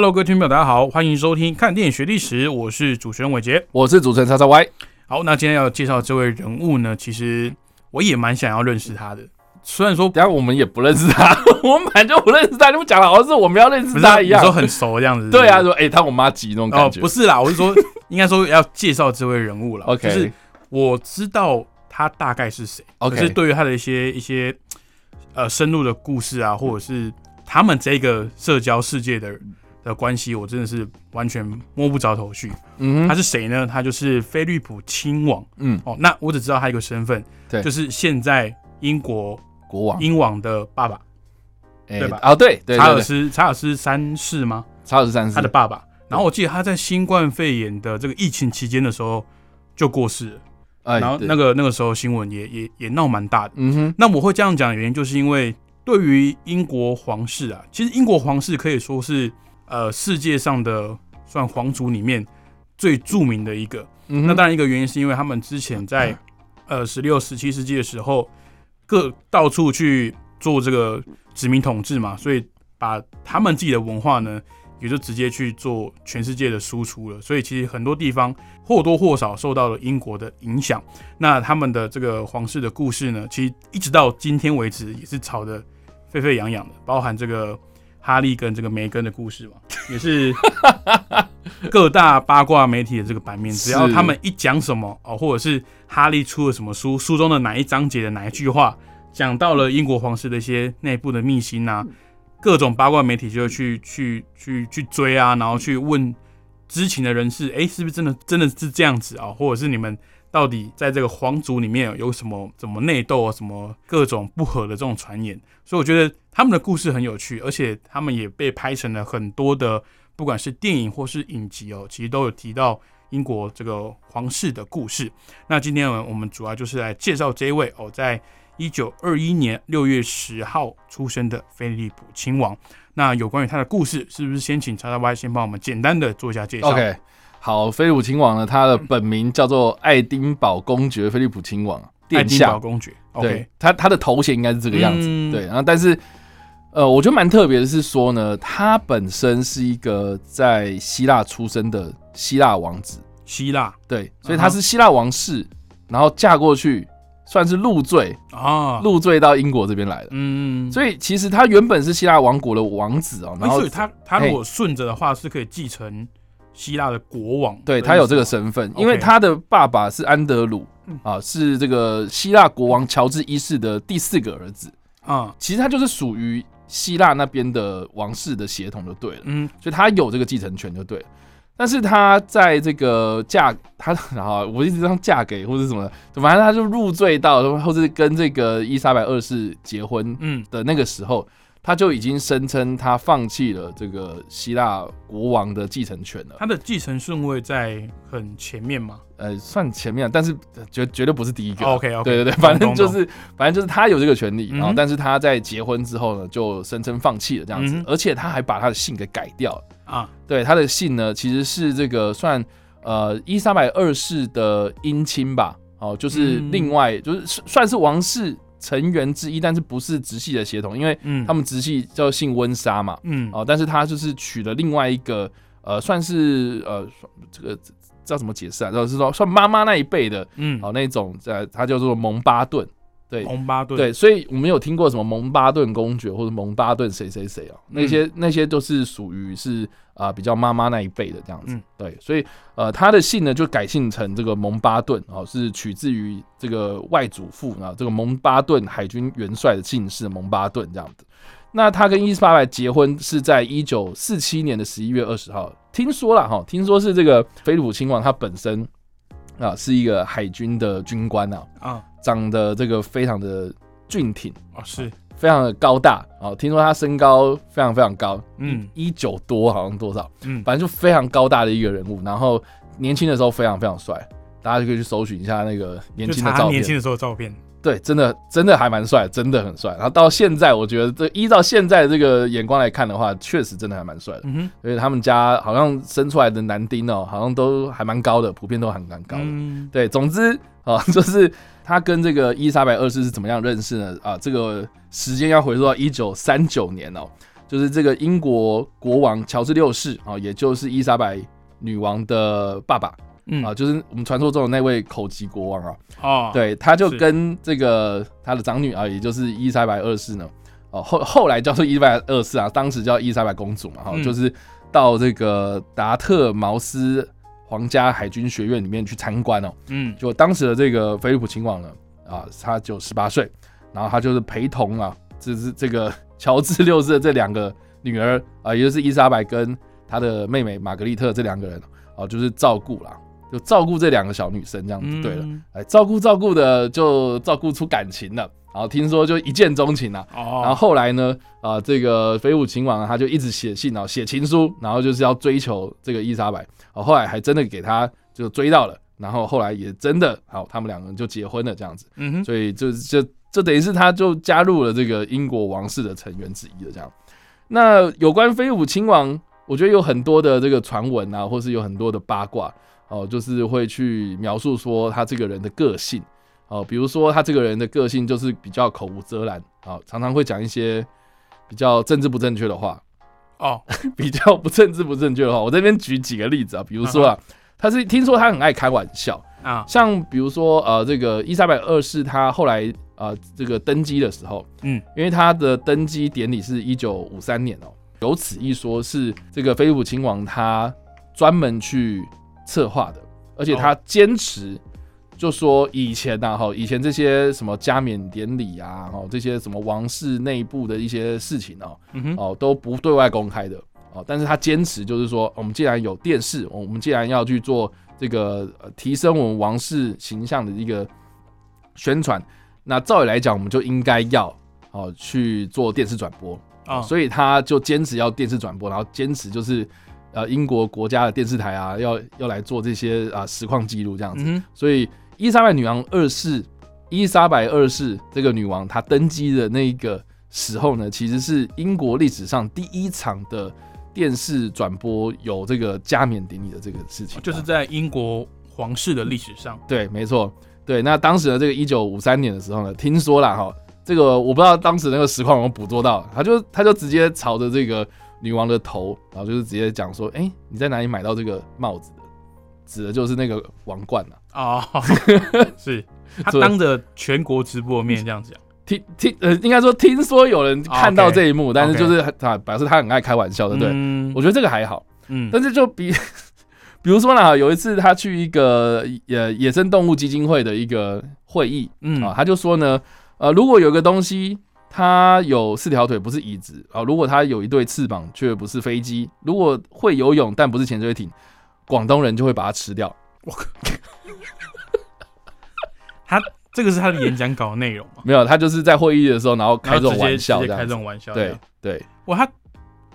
Hello，各位听众朋友，大家好，欢迎收听《看电影学历史》，我是主持人伟杰。我是主持人叉叉 Y。好，那今天要介绍这位人物呢，其实我也蛮想要认识他的。虽然说等下我们也不认识他，我们本来就不认识他，你们讲了好像是我们要认识他一样是有时候。很熟这样子。对啊，说哎、他我妈急那种哦感，觉。不是啦，我是说，应该说要介绍这位人物了。OK 就是我知道他大概是谁 OK 可是对于他的一些一些呃深入的故事啊，或者是他们这个社交世界的的关系，我真的是完全摸不着头绪。嗯他，是谁呢？他就是菲利普亲王。嗯，哦，那我只知道他一个身份，对就是现在英国国王，英王的爸爸哎对吧啊，对对查尔斯查尔斯三世吗？查尔斯三世，他的爸爸。然后我记得他在新冠肺炎的这个疫情期间的时候就过世了，哎，然后那个那个时候新闻也也也闹蛮大的。嗯哼，那我会这样讲的原因，就是因为对于英国皇室啊，其实英国皇室可以说是呃世界上的算皇族里面最著名的一个。嗯那当然一个原因是因为他们之前在呃十六、十七世纪的时候，各到处去做这个殖民统治嘛，所以把他们自己的文化呢，也就直接去做全世界的输出了。所以其实很多地方或多或少受到了英国的影响。那他们的这个皇室的故事呢，其实一直到今天为止也是吵得沸沸扬扬的，包含这个哈利跟这个梅根的故事嘛，也是各大八卦媒体的这个版面，只要他们一讲什么哦，或者是哈利出了什么书，书中的哪一章节的哪一句话讲到了英国皇室的一些内部的秘辛啊，各种八卦媒体就会去去去去追啊，然后去问知情的人士，哎、是不是真的真的是这样子啊？或者是你们到底在这个皇族里面有什么什么内斗啊，什么各种不和的这种传言？所以我觉得他们的故事很有趣，而且他们也被拍成了很多的，不管是电影或是影集哦，其实都有提到英国这个皇室的故事。那今天呢，我们主要就是来介绍这位哦，在一九二一年六月十号出生的菲利普亲王。那有关于他的故事，是不是先请叉叉 Y 先帮我们简单的做一下介绍 OK，好，菲利普亲王呢，他的本名叫做爱丁堡公爵菲利普亲王，爱殿丁堡下。公爵。对 OK，他他的头衔应该是这个样子。嗯对，然后但是呃，我觉得蛮特别的是说呢，他本身是一个在希腊出生的希腊王子，希腊对，所以他是希腊王室，然后嫁过去，算是入赘，啊，入赘到英国这边来的。嗯，所以其实他原本是希腊王国的王子哦，然后哎所以他他如果顺着的话，是可以继承希腊的国王。对他有这个身份，因为他的爸爸是安德鲁嗯啊，是这个希腊国王乔治一世的第四个儿子。啊，其实他就是属于希腊那边的王室的血统就对了，嗯，所以他有这个继承权就对了。但是他在这个嫁他，然后我一直让嫁给或者什么，反正他就入赘到，或者跟这个伊莎白二世结婚嗯。的那个时候，他就已经声称他放弃了这个希腊国王的继承权了。他的继承顺位在很前面吗。呃，算前面，但是呃绝绝对不是第一个。OK OK，对对对，反正就是反正就是他有这个权利，嗯然后但是他在结婚之后呢，就声称放弃了这样子，嗯而且他还把他的姓给改掉了。啊，对，他的姓呢其实是这个算呃伊莎白二世的姻亲吧，哦，就是嗯另外、就是算是王室成员之一，但是不是直系的血统，因为嗯，他们直系叫姓温莎嘛，嗯。哦，但是他就是娶了另外一个呃，算是呃这个知道怎么解释啊？就是说算妈妈那一辈的。嗯，哦，那种在他叫做蒙巴顿，对。蒙巴顿。对，所以我们有听过什么蒙巴顿公爵或者蒙巴顿谁谁谁啊，那些、那些都是属于是啊、比较妈妈那一辈的这样子，嗯。对，所以呃他的姓呢就改姓成这个蒙巴顿哦，是取自于这个外祖父啊这个蒙巴顿海军元帅的姓氏蒙巴顿这样子。那他跟伊斯巴白结婚是在一九四七年的十一月二十号，听说了哈，听说是这个菲利普亲王他本身啊是一个海军的军官啊，啊。长得这个非常的俊挺，啊是非常的高大哦，听说他身高非常非常高，嗯。一九多好像多少，嗯，反正就非常高大的一个人物，然后年轻的时候非常非常帅，大家就可以去搜寻一下那个年轻的照片。年，轻的时候的照片，对，真的真的还蛮帅，真的很帅。然后到现在，我觉得这依照现在这个眼光来看的话，确实真的还蛮帅的。嗯哼，所以他们家好像生出来的男丁哦，好像都还蛮高的，普遍都还蛮高的。嗯对，总之啊、就是他跟这个伊丽莎白二世是怎么样认识呢？啊，这个时间要回溯到一九三九年哦，就是这个英国国王乔治六世啊，也就是伊丽莎白女王的爸爸嗯。啊，就是我们传说中的那位口疾国王啊。哦，，对，他就跟这个他的长女啊，也就是伊丽莎白二世呢，哦后后来叫做伊丽莎白二世啊，当时叫伊丽莎白公主嘛，哈、嗯。就是到这个达特茅斯皇家海军学院里面去参观哦。嗯。就当时的这个菲利普亲王呢，啊，他就十八岁，然后他就是陪同啊，这是这个 乔治六世的这两个女儿啊，也就是伊莎白跟他的妹妹玛格丽特这两个人哦，就是照顾啦，就照顾这两个小女生这样子。嗯，对了，哎，照顾照顾的就照顾出感情了，然后听说就一见钟情了。哦，然后后来呢，啊、这个菲武亲王啊他就一直写信啊，写情书，然后就是要追求这个伊莎白。哦，后来还真的给他就追到了，然后后来也真的好，他们两个人就结婚了这样子。嗯哼，所以就就就等于是他就加入了这个英国王室的成员之一了这样。那有关飞舞亲王，我觉得有很多的这个传闻啊，或是有很多的八卦哦，就是会去描述说他这个人的个性哦，比如说他这个人的个性就是比较口无遮拦啊、哦，常常会讲一些比较政治不正确的话，哦，比较不政治不正确的话。我这边举几个例子啊，比如说啊，他是听说他很爱开玩笑，啊，像比如说呃，这个伊莎白二世他后来呃这个登基的时候，嗯，因为他的登基典礼是一九五三年哦，有此一说是这个菲利普亲王他专门去策划的，而且他坚持就说以前呐、哈，以前这些什么加冕典礼啊，哦这些什么王室内部的一些事情哦，嗯哼，哦都不对外公开的哦，但是他坚持就是说，我们既然有电视，我们既然要去做这个、呃、提升我们王室形象的一个宣传，那照理来讲，我们就应该要哦去做电视转播啊，所以他就坚持要电视转播，然后坚持就是呃英国国家的电视台啊，要要来做这些啊实况记录这样子。嗯，所以伊丽莎白女王二世，伊丽莎白二世这个女王她登基的那个时候呢，其实是英国历史上第一场的电视转播有这个加冕典礼的这个事情啊，就是在英国皇室的历史上，对，没错，对。那当时的这个一九五三年的时候呢，听说了哈，这个我不知道当时那个实况有没有捕捉到，他就他就直接朝着这个女王的头，然后就是直接讲说，哎、你在哪里买到这个帽子的？指的就是那个王冠啊。哦，是。他当着全国直播面这样讲，听听呃，应该说听说有人看到这一幕，但是就是很他表示他很爱开玩笑，的对？嗯。我觉得这个还好，嗯，但是就比 比如说呢，有一次他去一个呃野生动物基金会的一个会议嗯。啊，他就说呢，呃，如果有个东西它有四条腿不是椅子。啊，如果它有一对翅膀却不是飞机，如果会游泳但不是潜水艇，广东人就会把它吃掉。我靠 他这个是他的演讲稿内容吗，没有，他就是在会议的时候，然后开这种玩笑开这种玩笑，对，对，哇，他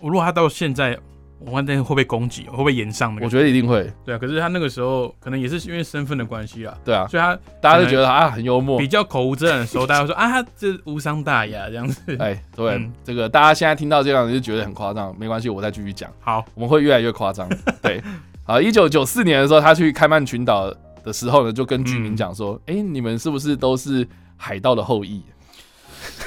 我如果他到现在，我问那会不会攻击，会不会延上那个？我觉得一定会。对啊，可是他那个时候可能也是因为身份的关系啊，对啊，所以他大家都觉得啊很幽默比。较口无遮拦的时候，大家会说啊，他这无伤大雅这样子。哎，对，嗯这个大家现在听到这样就觉得很夸张，没关系，我再继续讲，好，我们会越来越夸张。对，好，一九九四年的时候，他去开曼群岛的时候呢，就跟居民嗯讲说，哎、你们是不是都是海盗的后裔？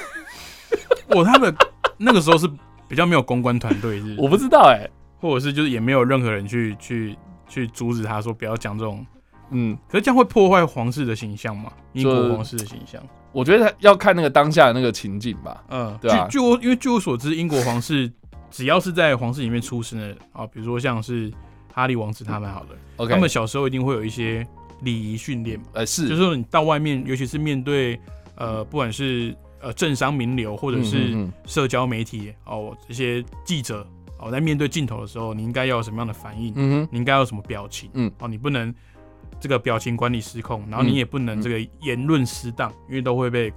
我他们那个时候是比较没有公关团队，是我不知道、哎，或者是就是也没有任何人去去去阻止他说不要讲这种，嗯，可是这样会破坏皇室的形象嘛？英国皇室的形象。我觉得要看那个当下的那个情景吧。嗯，对啊。据据我因为据我所知，英国皇室只要是在皇室里面出生的啊，比如说像是哈利王子他们好了，OK，他们小时候一定会有一些礼仪训练嘛，呃是，就是说你到外面，尤其是面对呃不管是呃政商名流或者嗯是嗯。社交媒体哦这些记者哦在面对镜头的时候，你应该要有什么样的反应？嗯哼，你应该要有什么表情？嗯，哦，你不能这个表情管理失控，然后嗯你也不能这个言论失当，因为都会被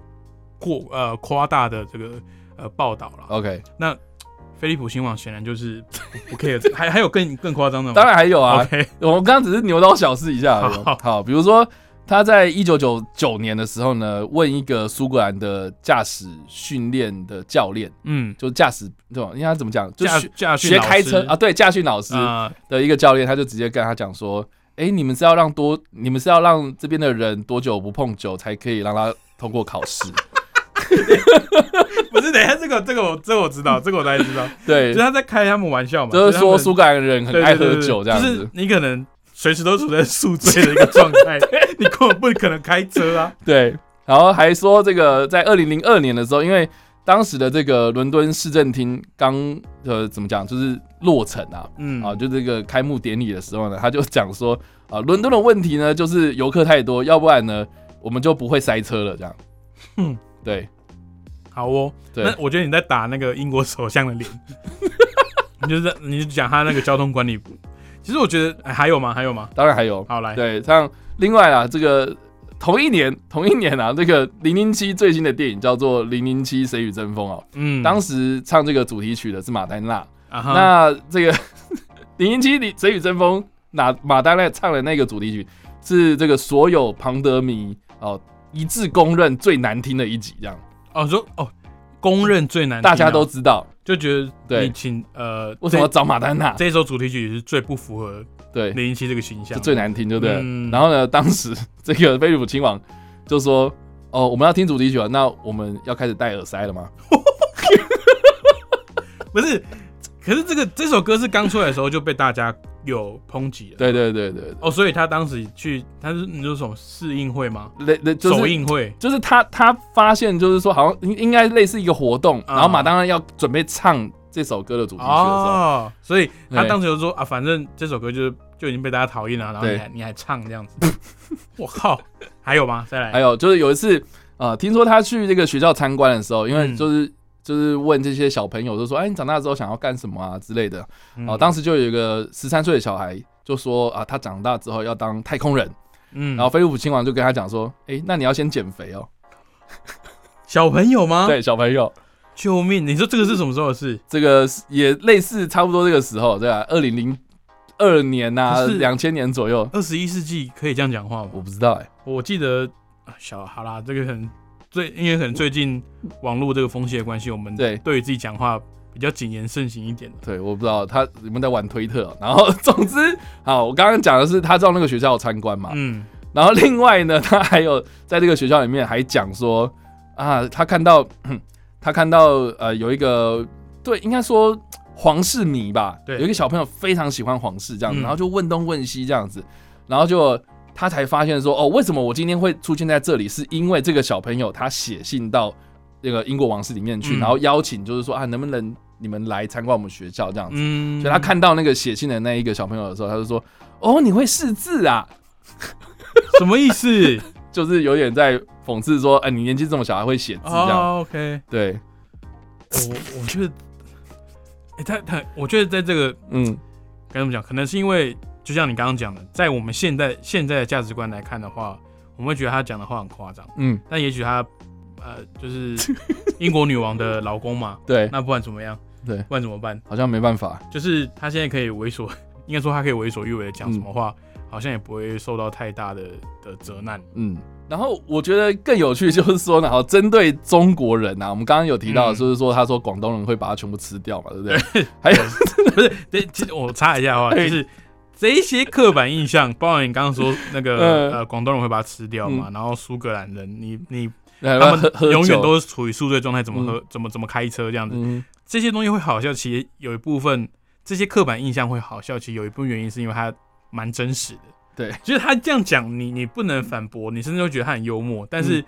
过呃夸大的这个呃报道了。OK，那菲利普新网显然就是不 care，还还有更更夸张的吗？当然还有啊，OK，我们刚刚只是牛刀小试一下。好好，比如说他在一九九九年的时候呢，问一个苏格兰的驾驶训练的教练，嗯，就驾驶这种，应该怎么讲，就驾学开车啊，对，驾训老师啊，的一个教练，他就直接跟他讲说：“哎、你们是要让多，你们是要让这边的人多久不碰酒才可以让他通过考试？” 不是，等一下这个这个我这个我知道，这个我大概知道，对。就是，他在开他们玩笑嘛，就是说苏格兰人很爱喝酒这样就是子。你可能随时都处在宿醉的一个状态，你根本不可能开车啊。对，然后还说这个在二零零二年的时候，因为当时的这个伦敦市政厅刚呃怎么讲，就是落成啊，嗯。啊，就这个开幕典礼的时候呢，他就讲说啊，伦敦的问题呢就是游客太多，要不然呢我们就不会塞车了这样。嗯对。好哦，对。那我觉得你在打那个英国首相的脸，你就是你就讲他那个交通管理。其实我觉得、哎还有吗？还有吗？当然还有。好来，对，像另外啊，这个同一年 同一年啊，这个零零七最新的电影叫做《零零七谁与争锋》哦，嗯，当时唱这个主题曲的是马丹娜。啊哈。那这个 零零七里谁与争锋，那马丹娜唱的那个主题曲是这个所有庞德迷哦一致公认最难听的一集，这样。哦说哦，公认最难大家都知道就觉得对。你请呃，为什么要找马丹娜，这这首主题曲是最不符合对，零零七这个形象。的，最难听，对不对？嗯。然后呢，当时这个菲利普亲王就说：“哦，我们要听主题曲了，那我们要开始戴耳塞了吗？不是。可是这个这首歌是刚出来的时候就被大家有抨击了，？”对对对对哦，所以他当时去，他是你说什么试映会吗？对，类就是首映会，就是他他发现就是说好像应应该类似一个活动，啊然后马当然要准备唱这首歌的主题曲的时候，哦，所以他对当时就说啊，反正这首歌就是就已经被大家讨厌了，然后你对还你还唱这样子，我靠，还有吗？再来，还有就是有一次呃，听说他去这个学校参观的时候，因为嗯就是。就是问这些小朋友，就说：“哎，你长大之后想要干什么啊之类的。”嗯哦，当时就有一个十三岁的小孩就说：“啊，他长大之后要当太空人。”嗯然后菲利普亲王就跟他讲说：“哎，那你要先减肥哦。小朋友”吗？，对，小朋友，救命！你说这个是什么时候的事？这个也类似差不多这个时候，对吧？二零零二年呐、两千年左右，二十一世纪可以这样讲话吗？我不知道哎、我记得啊小好啦，这个很最，因为可能最近网络这个风气的关系，我们对。对于自己讲话比较谨言慎行一点的。对，我不知道他有没有在玩推特哦、然后 总之，好，我刚刚讲的是他到那个学校参观嘛，嗯，然后另外呢，他还有在这个学校里面还讲说啊，他看到他看到呃有一个对，应该说皇室迷吧，对。有一个小朋友非常喜欢皇室这样子，嗯。然后就问东问西这样子，然后就他才发现说哦，为什么我今天会出现在这里，是因为这个小朋友他写信到那个英国王室里面去，嗯然后邀请就是说啊，能不能你们来参观我们学校这样子。嗯，所以他看到那个写信的那一个小朋友的时候，他就说：“哦，你会识字啊 什么意思？？” 就是有点在讽刺说：“哎、你年纪这么小还会写字这样。哦，OK，对，我我觉得，哎、他他，我觉得在这个嗯，该怎么讲，可能是因为就像你刚刚讲的，在我们现在现在的价值观来看的话，我们会觉得他讲的话很夸张，嗯，但也许他呃就是英国女王的老公嘛，对，那不管怎么样？对不管怎么办？好像没办法。就是他现在可以为所，应该说他可以为所欲为的讲什么话，好像也不会受到太大的的责难。嗯，然后我觉得更有趣就是说呢，好，针对中国人啊，我们刚刚有提到，嗯就是说他说广东人会把它全部吃掉嘛，对不对？还有，不是，对，我插一下的话，哎就是这一些刻板印象，包括你刚刚说那个 嗯。呃广东人会把它吃掉嘛，然后苏格兰人，你你 他他们永远都是处于宿醉状态，怎么喝，怎么怎么开车这样子，嗯，这些东西会好笑，其实有一部分这些刻板印象会好笑，其实有一部分原因是因为它蛮真实的。对，就是他这样讲，你你不能反驳，你甚至会觉得他很幽默，但嗯。是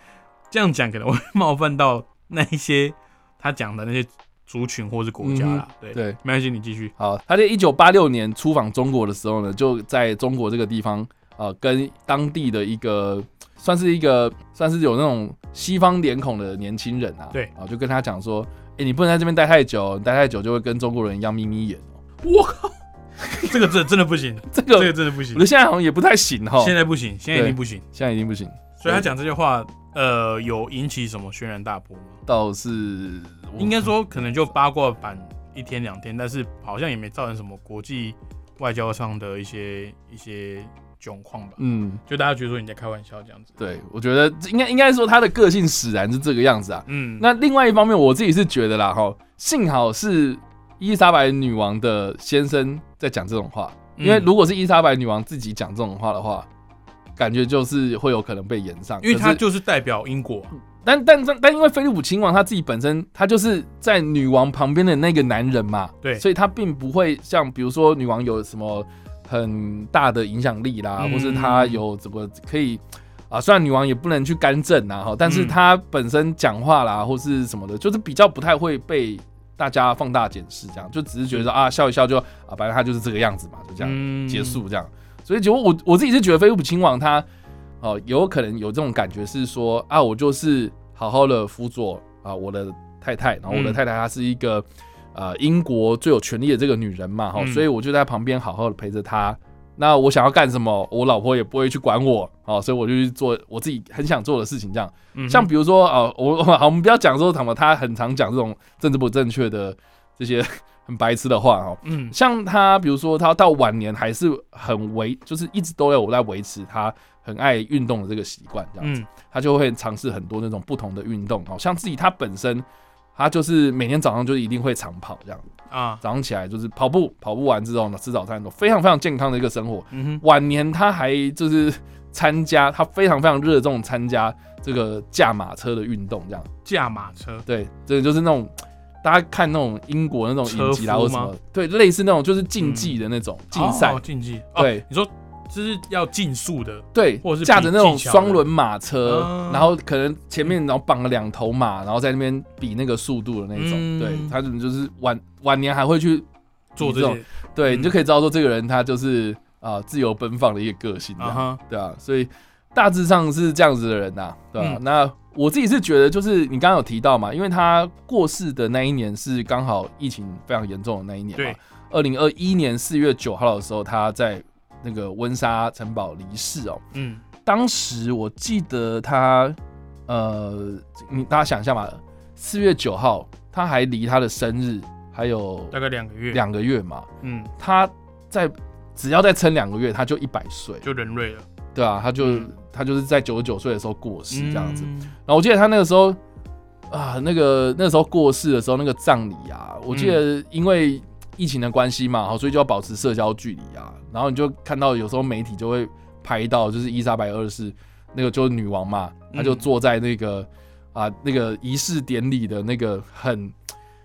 这样讲可能会冒犯到那一些他讲的那些族群或是国家啦。对对。没关系，你继续。好，他在一九八六年出访中国的时候呢，就在中国这个地方，呃，跟当地的一个算是一个算是有那种西方脸孔的年轻人啊，对啊，就跟他讲说，哎、你不能在这边待太久，你待太久就会跟中国人一样眯眯眼哦。我靠，这个真真的不行，这个，这个真的不行我觉，得现在好像也不太行哈，现在不行，现在已经不行。现在已经不行。所以他讲这些话，呃，有引起什么轩然大波吗？倒是应该说可能就八卦版一天两天，但是好像也没造成什么国际外交上的一些一些窘况吧。嗯，就大家觉得说你在开玩笑这样子。对，我觉得应该应该说他的个性使然是这个样子啊。嗯，那另外一方面，我自己是觉得啦，哈，幸好是伊丽莎白女王的先生在讲这种话，因为嗯如果是伊丽莎白女王自己讲这种话的话，感觉就是会有可能被延上，因为他就是代表英国，但但但但因为菲利普亲王他自己本身他就是在女王旁边的那个男人嘛，对所以他并不会像比如说女王有什么很大的影响力啦，嗯或是他有怎么可以啊，虽然女王也不能去干政啊，哈，但是嗯他本身讲话啦或是什么的，就是比较不太会被大家放大检视，这样就只是觉得啊笑一笑就啊，反正他就是这个样子嘛，就这样。嗯结。束这样。所以结果我我自己是觉得菲利普亲王他哦、有可能有这种感觉是说啊，我就是好好的辅佐啊我的太太，然后我的嗯太太她是一个呃英国最有权力的这个女人嘛，哈、嗯所以我就在旁边好好的陪着她。那我想要干什么，我老婆也不会去管我，哦，所以我就去做我自己很想做的事情，这样。嗯像比如说啊、我 好，我们不要讲说什么，他很常讲这种政治不正确的这些很白痴的话哦。嗯像他，比如说他到晚年还是很维，就是一直都有在维持他很爱运动的这个习惯，这样子，嗯他就会尝试很多那种不同的运动哦，像自己他本身，他就是每天早上就一定会长跑这样，啊早上起来就是跑步，跑步完之后呢吃早餐，非常非常健康的一个生活。嗯哼晚年他还就是参加，他非常非常热衷参加这个驾马车的运动，这样。驾马车对，这就是那种大家看那种英国那种影集啦，车夫吗？或什么，对，类似那种就是竞技的那种竞赛。哦，竞技。哦对。你说就是要竞速的对或者是，驾着那种双轮马车嗯，然后可能前面然后绑了两头马，然后在那边比那个速度的那种，嗯。对他可能就是晚晚年还会去做这种对，嗯。你就可以知道说这个人他就是啊、自由奔放的一个个性，对啊，所以大致上是这样子的人呐、对吧、嗯。那我自己是觉得，就是你刚刚有提到嘛，因为他过世的那一年是刚好疫情非常严重的那一年嘛对，二零二一年四月九号的时候，他在那个温莎城堡离世哦。嗯。当时我记得他，呃，你大家想一下嘛，四月九号，他还离他的生日还有大概两个月，两个月嘛，嗯。他在只要再撑两个月，他就一百岁。就人瑞了，对啊，他就、嗯他就是在九十九岁的时候过世这样子。嗯然后我记得他那个时候啊，那个那时候过世的时候，那个葬礼啊，我记得因为疫情的关系嘛，好，所以就要保持社交距离啊。然后你就看到有时候媒体就会拍到，就是伊莎白二世那个就是女王嘛，嗯她就坐在那个啊那个仪式典礼的那个很。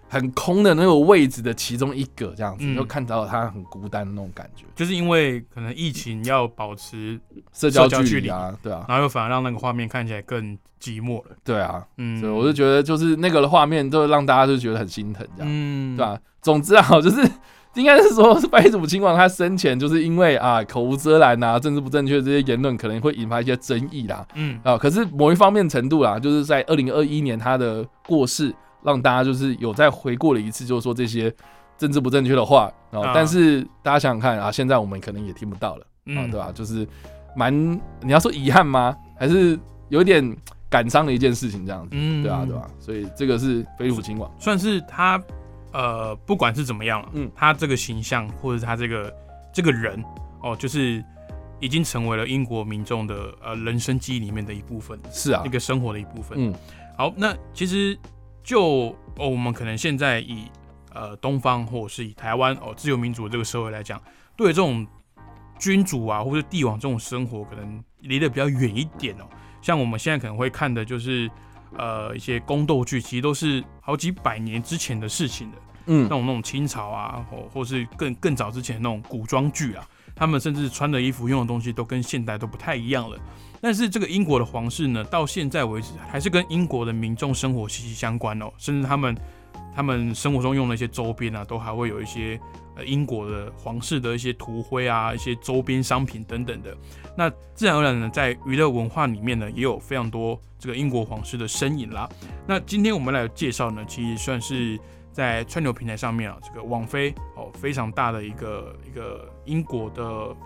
很空的那个位置的其中一个，这样子、嗯。就看到他很孤单的那种感觉，就是因为可能疫情要保持，社交距距离啊，对啊，然后又反而让那个画面看起来更寂寞了，对啊，嗯，所以我就觉得就是那个的画面，就让大家就觉得很心疼，这样，嗯，对吧、总之啊，就是应该是说，是白祖亲王他生前就是因为啊口无遮拦啊、政治不正确这些言论，可能会引发一些争议啦。嗯。啊，可是某一方面程度啦，就是在二零二一年他的过世，让大家就是有再回过了一次，就是说这些政治不正确的话啊。啊但是大家想想看啊，现在我们可能也听不到了啊，嗯，对吧、就是蛮你要说遗憾吗？还是有点感伤的一件事情这样子。嗯，对啊，对吧、所以这个是飞利浦亲王，算是他呃，不管是怎么样了，嗯他这个形象或者是他这个这个人哦，就是已经成为了英国民众的呃人生记忆里面的一部分，是啊一，个生活的一部分。嗯好，那其实就哦，我们可能现在以呃东方或者是以台湾哦自由民主的这个社会来讲，对这种君主啊或者帝王这种生活，可能离得比较远一点哦。像我们现在可能会看的就是呃一些宫斗剧，其实都是好几百年之前的事情的。嗯。那嗯种那种清朝啊，或或是更更早之前那种古装剧啊，他们甚至穿的衣服、用的东西都跟现代都不太一样了。但是这个英国的皇室呢，到现在为止还是跟英国的民众生活息息相关哦，甚至他们他们生活中用的一些周边啊，都还会有一些呃英国的皇室的一些图徽啊、一些周边商品等等的。那自然而然呢，在娱乐文化里面呢，也有非常多这个英国皇室的身影啦。那今天我们来介绍呢，其实算是在串流平台上面啊，这个网飞哦非常大的一个一个英国的，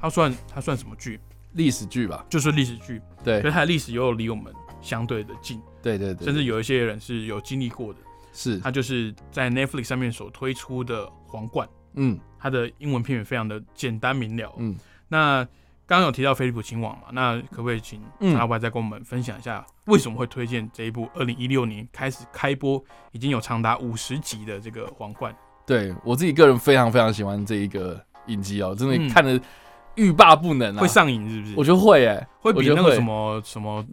它算它算什么剧？历史剧吧，就是历史剧，对可是它的历史又离我们相对的近，对对对，甚至有一些人是有经历过的。是，它就是在 Netflix 上面所推出的《皇冠》，嗯它的英文片名非常的简单明了。嗯，那刚刚有提到菲利普亲王嘛，那可不可以请嗯陈老板再跟我们分享一下，为什么会推荐这一部二零一六年开始开播，已经有长达五十集的这个《皇冠》？对我自己个人非常非常喜欢这一个影集哦，真嗯的看的欲罢不能啊！会上瘾是不是？我觉得会诶，会比那个什么什么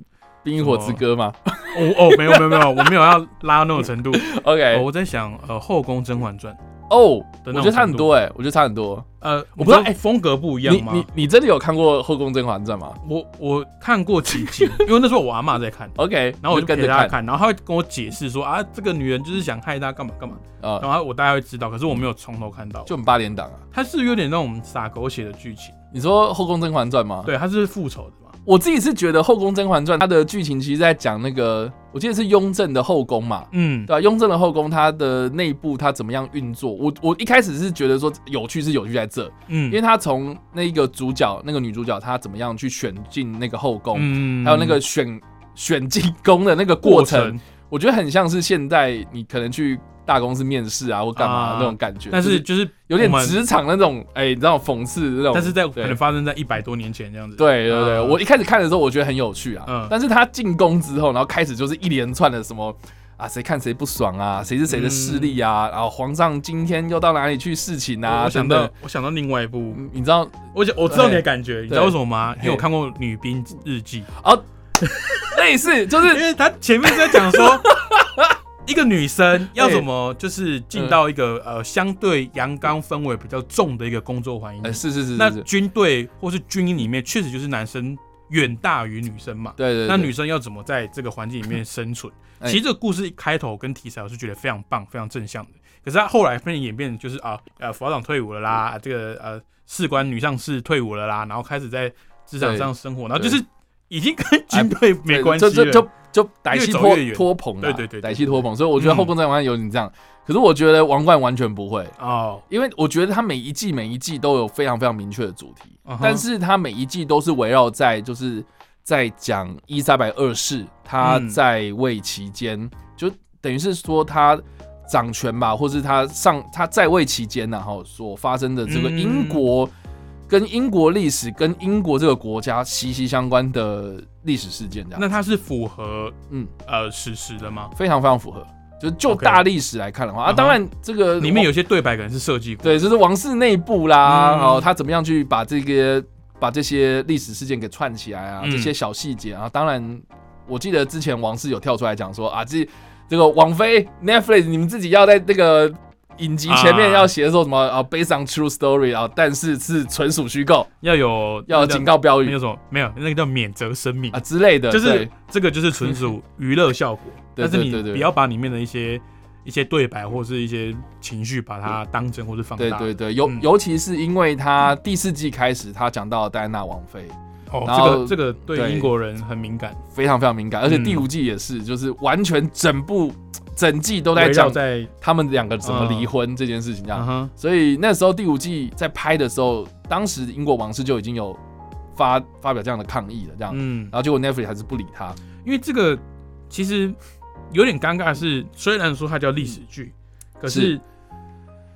冰与火之歌吗哦哦，没有没有没有，我没有要拉到那种程度。OK，哦我在想，呃，《后宫甄嬛传》哦，我觉得差很多哎，我觉得差很多。呃，我我不知道哎风格不一样吗？你你你真的有看过《后宫甄嬛传》吗我我看过几集，因为那时候我阿妈在看？OK，然后我就跟着她看，然后她会跟我解释说啊，这个女人就是想害她干嘛干嘛，啊，然后我大概会知道，可是我没有从头看到。就很八点档啊。它是有点那种撒狗血的剧情，你说《后宫甄嬛传》吗？，对，它是复仇的嘛。我自己是觉得《后宫甄嬛传》它的剧情其实在讲那个，我记得是雍正的后宫嘛。嗯，对吧、雍正的后宫，它的内部它怎么样运作？我我一开始是觉得说有趣是有趣在这，嗯，因为他从那个主角那个女主角她怎么样去选进那个后宫，嗯还有那个选选进宫的那个过程，我觉得很像是现在你可能去大公司面试啊或干嘛啊那种感觉，但是就是有点职场那种哎、你知道讽刺的那种，但是在可能发生在一百多年前这样子。对对对，啊我一开始看的时候我觉得很有趣啊，嗯但是他进宫之后，然后开始就是一连串的什么。啊，谁看谁不爽啊？谁是谁的势力啊？然后皇上今天又到哪里去侍寝啊？我想等等到，我想到另外一部，嗯你知道我想我知道你的感觉，你知道为什么吗？因为我看过《女兵日记》，类似就是 因为他前面是在讲说，一个女生要怎么就是进到一个呃相对阳刚氛围比较重的一个工作环境哎、。是是是那军队或是军营里面，确实就是男生远大于女生嘛。对对对，那女生要怎么在这个环境里面生存？哎其实这个故事一开头跟题材，我是觉得非常棒、非常正向的。可是他后来变演变就是啊，呃，副长退伍了啦，啊这个呃士官女上士退伍了啦，然后开始在职场上生活，然后就是已经跟军队没关系了。就歹戏托越走越远。托捧啦，对对对对歹戏托捧，所以我觉得嗯。后宫甄嬛传有点这样，可是我觉得王冠完全不会，哦，因为我觉得它每一季每一季都有非常非常明确的主题，但是它每一季都是围绕在就是在讲伊莎白二世她嗯。在位期间，就等于是说她掌权吧，或是她上她在位期间呢，哈所发生的这个嗯。英国。跟英国历史、跟英国这个国家息息相关的历史事件，这样那它是符合嗯呃史实的吗？非常非常符合。就是就大历史来看的话，啊，当然这个里面有些对白可能是设计过。对，就是王室内部啦，嗯哦，他怎么样去把这个把这些历史事件给串起来啊，嗯这些小细节啊，当然，我记得之前王室有跳出来讲说啊，这这个网飞 Netflix 你们自己要在那个影集前面啊要写说什么啊，based on true story 啊，但是是纯属虚构，要有要有警告标语。那个什么？没有，那个叫免责声明。啊，之类的，就是这个就是纯属 娱乐效果，但是你不要把里面的一些一些对白或是一些情绪把它当真或是放大。对对对，尤嗯。尤其是因为他第四季开始，他讲到戴安娜王妃，哦，这个这个对对。英国人很敏感，非常非常敏感，而且嗯第五季也是，就是完全整部整季都在讲在他们两个怎么离婚这件事情，这样。嗯所以那时候第五季在拍的时候，当时英国王室就已经有发发表这样的抗议了，这样。嗯然，后结果 Netflix 还是不理他，因为这个其实有点尴尬的是，虽然说它叫历史剧，可是是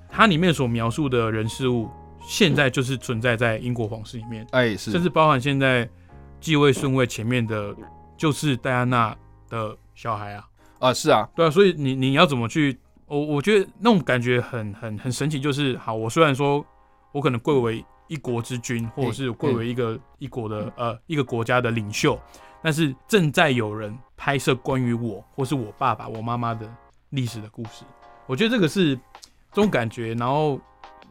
它里面所描述的人事物，现在就是存在在英国皇室里面，哎，是甚至包含现在继位顺位前面的，就是戴安娜的小孩啊。啊，是啊，对啊，所以你你要怎么去？我我觉得那种感觉很很很神奇，就是好，我虽然说我可能贵为一国之君，或者是贵为一个一国的呃一个国家的领袖，但是正在有人拍摄关于我或是我爸爸、我妈妈的历史的故事，我觉得这个是这种感觉，然后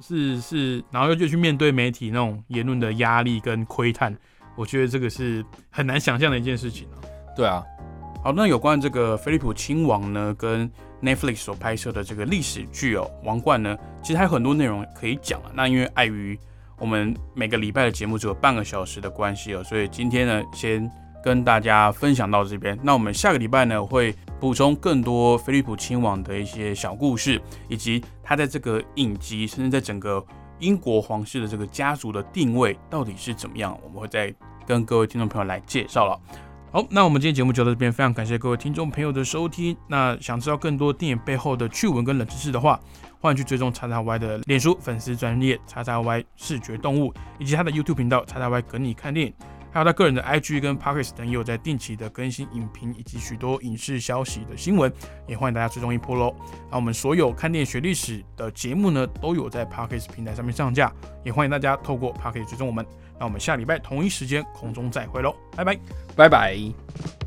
是是，然后又就去面对媒体那种言论的压力跟窥探，我觉得这个是很难想象的一件事情啊。对啊，好，那有关这个菲利普亲王呢，跟 Netflix 所拍摄的这个历史剧哦，《王冠》呢，其实还有很多内容可以讲啊。那因为碍于我们每个礼拜的节目只有半个小时的关系哦，所以今天呢，先跟大家分享到这边。那我们下个礼拜呢，会补充更多菲利普亲王的一些小故事，以及他在这个影集，甚至在整个英国皇室的这个家族的定位到底是怎么样，我们会再跟各位听众朋友来介绍了。好，那我们今天节目就到这边，非常感谢各位听众朋友的收听。那想知道更多电影背后的趣闻跟冷知识的话，欢迎去追踪叉叉 Y 的脸书粉丝专业叉叉 Y 视觉动物，以及他的 YouTube 频道叉叉 Y 跟你看电影。还有他个人的 IG 跟 Pockets 等，也有在定期的更新影评以及许多影视消息的新闻，也欢迎大家追踪一波喽。那我们所有看电影学历史的节目呢，都有在 Pockets 平台上面上架，也欢迎大家透过 Pockets 追踪我们。那我们下礼拜同一时间空中再会喽，拜拜，拜拜。